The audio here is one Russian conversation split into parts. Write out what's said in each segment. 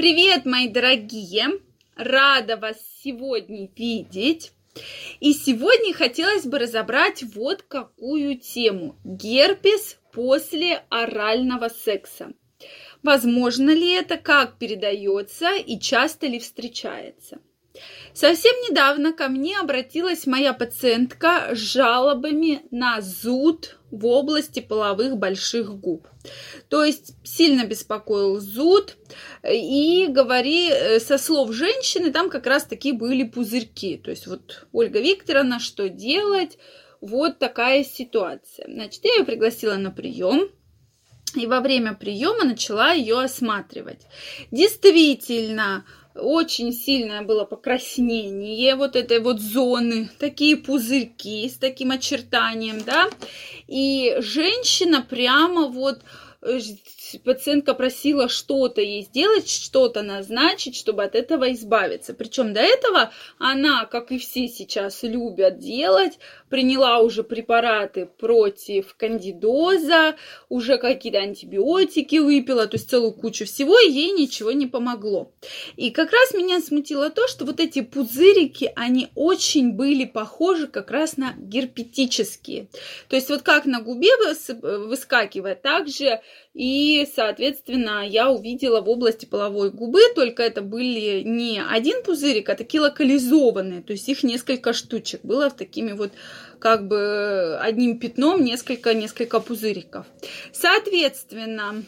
Привет, мои дорогие! Рада вас сегодня видеть. И сегодня хотелось бы разобрать вот какую тему. Герпес после орального секса. Возможно ли это, как передается и часто ли встречается? Совсем недавно ко мне обратилась моя пациентка с жалобами на зуд в области половых больших губ. То есть сильно беспокоил зуд, и говори, э, со слов женщины, там как раз такие были пузырьки. То есть вот Ольга Викторовна, что делать? Вот такая ситуация. Значит, я ее пригласила на прием. И во время приема начала ее осматривать. Действительно, очень сильное было покраснение вот этой вот зоны, такие пузырьки с таким очертанием, да, и женщина прямо вот Э, пациентка просила что-то ей сделать, что-то назначить, чтобы от этого избавиться. Причем до этого она, как и все сейчас любят делать, приняла уже препараты против кандидоза, уже какие-то антибиотики выпила, то есть целую кучу всего, и ей ничего не помогло. И как раз меня смутило то, что вот эти пузырики, они очень были похожи как раз на герпетические. То есть вот как на губе выскакивает, так же и, соответственно, я увидела в области половой губы, только это были не один пузырик, а такие локализованные, то есть их несколько штучек было в такими вот как бы одним пятном несколько, несколько пузыриков. Соответственно,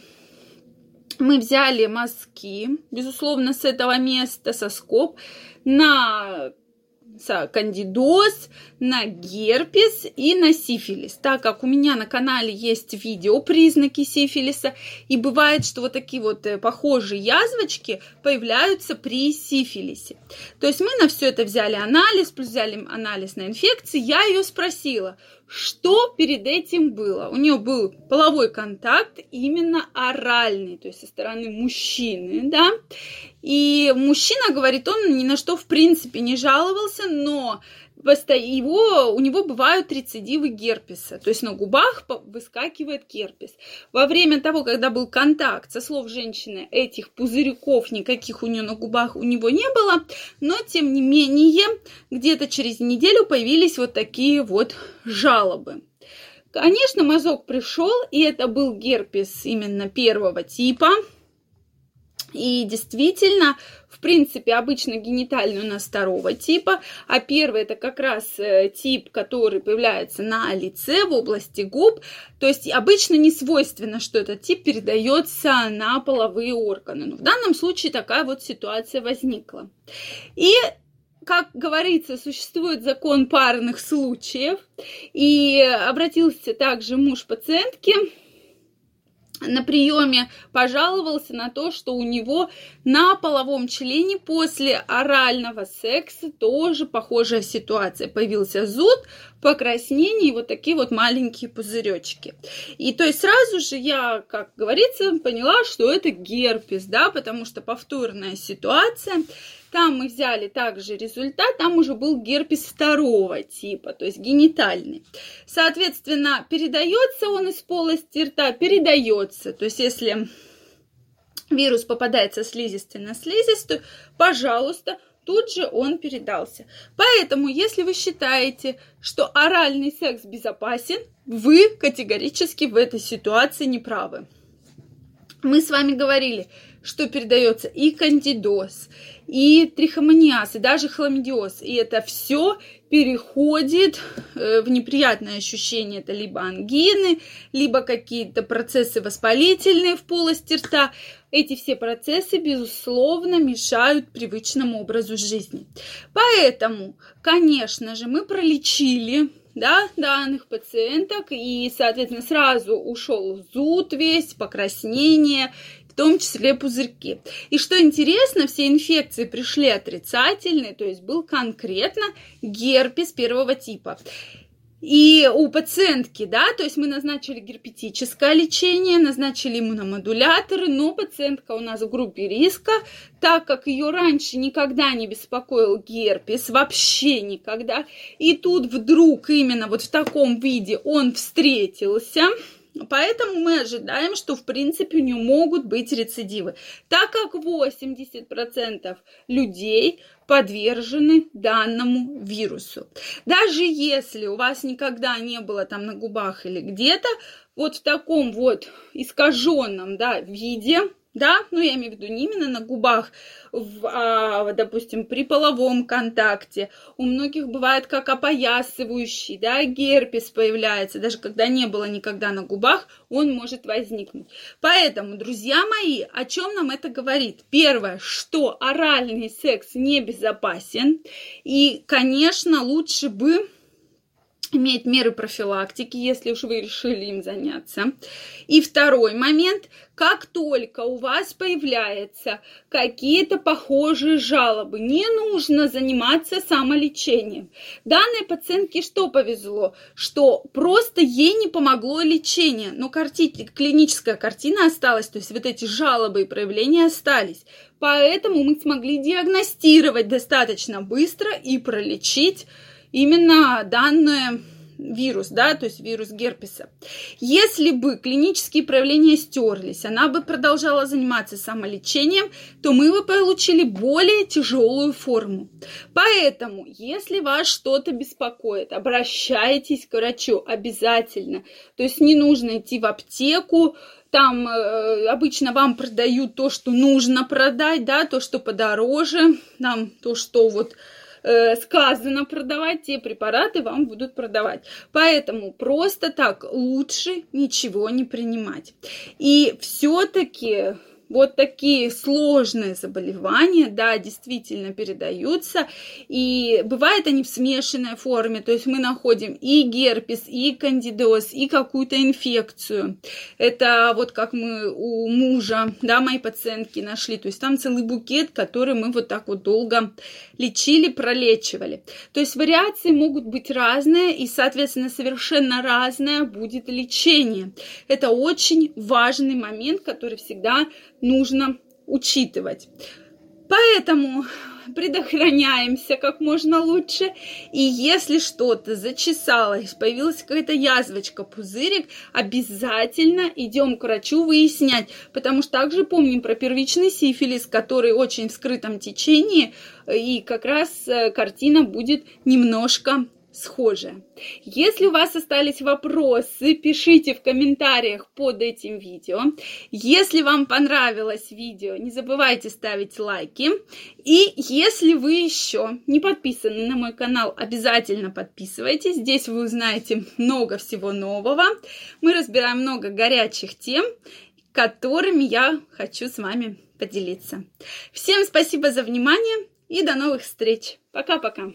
мы взяли мазки, безусловно, с этого места, соскоб, на кандидоз, на герпес и на сифилис. Так как у меня на канале есть видео признаки сифилиса, и бывает, что вот такие вот э, похожие язвочки появляются при сифилисе. То есть мы на все это взяли анализ, плюс взяли анализ на инфекции. Я ее спросила, что перед этим было? У нее был половой контакт именно оральный, то есть со стороны мужчины, да. И мужчина, говорит, он ни на что в принципе не жаловался, но его, у него бывают рецидивы герпеса, то есть на губах выскакивает герпес. Во время того, когда был контакт, со слов женщины, этих пузырьков никаких у нее на губах у него не было, но тем не менее где-то через неделю появились вот такие вот жалобы. Конечно, мазок пришел, и это был герпес именно первого типа, и действительно, в принципе, обычно генитальный у нас второго типа, а первый это как раз э, тип, который появляется на лице, в области губ. То есть обычно не свойственно, что этот тип передается на половые органы. Но в данном случае такая вот ситуация возникла. И как говорится, существует закон парных случаев. И обратился также муж пациентки на приеме пожаловался на то, что у него на половом члене после орального секса тоже похожая ситуация. Появился зуд, покраснение и вот такие вот маленькие пузыречки. И то есть сразу же я, как говорится, поняла, что это герпес, да, потому что повторная ситуация. Там мы взяли также результат, там уже был герпес второго типа, то есть генитальный. Соответственно, передается он из полости рта, передается. То есть если вирус попадает со слизистой на слизистую, пожалуйста, тут же он передался. Поэтому, если вы считаете, что оральный секс безопасен, вы категорически в этой ситуации не правы. Мы с вами говорили, что передается и кандидоз, и трихомониаз, и даже хламидиоз. И это все переходит э, в неприятное ощущение. Это либо ангины, либо какие-то процессы воспалительные в полости рта. Эти все процессы, безусловно, мешают привычному образу жизни. Поэтому, конечно же, мы пролечили да, данных пациенток, и, соответственно, сразу ушел зуд весь, покраснение, в том числе пузырьки. И что интересно, все инфекции пришли отрицательные, то есть был конкретно герпес первого типа. И у пациентки, да, то есть мы назначили герпетическое лечение, назначили иммуномодуляторы, но пациентка у нас в группе риска, так как ее раньше никогда не беспокоил герпес, вообще никогда. И тут вдруг именно вот в таком виде он встретился, Поэтому мы ожидаем, что в принципе у нее могут быть рецидивы, так как 80% людей подвержены данному вирусу. Даже если у вас никогда не было там на губах или где-то, вот в таком вот искаженном да, виде, да, ну я имею в виду не именно на губах, в, а, допустим, при половом контакте. У многих бывает как опоясывающий, да, герпес появляется, даже когда не было никогда на губах, он может возникнуть. Поэтому, друзья мои, о чем нам это говорит? Первое, что оральный секс небезопасен, и, конечно, лучше бы иметь меры профилактики, если уж вы решили им заняться. И второй момент, как только у вас появляются какие-то похожие жалобы, не нужно заниматься самолечением. Данной пациентке что повезло? Что просто ей не помогло лечение, но карти... клиническая картина осталась, то есть вот эти жалобы и проявления остались. Поэтому мы смогли диагностировать достаточно быстро и пролечить именно данное вирус, да, то есть вирус герпеса. Если бы клинические проявления стерлись, она бы продолжала заниматься самолечением, то мы бы получили более тяжелую форму. Поэтому, если вас что-то беспокоит, обращайтесь к врачу обязательно. То есть не нужно идти в аптеку, там э, обычно вам продают то, что нужно продать, да, то, что подороже, там то, что вот сказано продавать, те препараты вам будут продавать. Поэтому просто так лучше ничего не принимать. И все-таки вот такие сложные заболевания, да, действительно передаются, и бывает они в смешанной форме, то есть мы находим и герпес, и кандидоз, и какую-то инфекцию. Это вот как мы у мужа, да, моей пациентки нашли, то есть там целый букет, который мы вот так вот долго лечили, пролечивали. То есть вариации могут быть разные, и, соответственно, совершенно разное будет лечение. Это очень важный момент, который всегда нужно учитывать. Поэтому предохраняемся как можно лучше. И если что-то зачесалось, появилась какая-то язвочка, пузырик, обязательно идем к врачу выяснять. Потому что также помним про первичный сифилис, который очень в скрытом течении, и как раз э, картина будет немножко схожее. Если у вас остались вопросы, пишите в комментариях под этим видео. Если вам понравилось видео, не забывайте ставить лайки. И если вы еще не подписаны на мой канал, обязательно подписывайтесь. Здесь вы узнаете много всего нового. Мы разбираем много горячих тем, которыми я хочу с вами поделиться. Всем спасибо за внимание и до новых встреч. Пока-пока.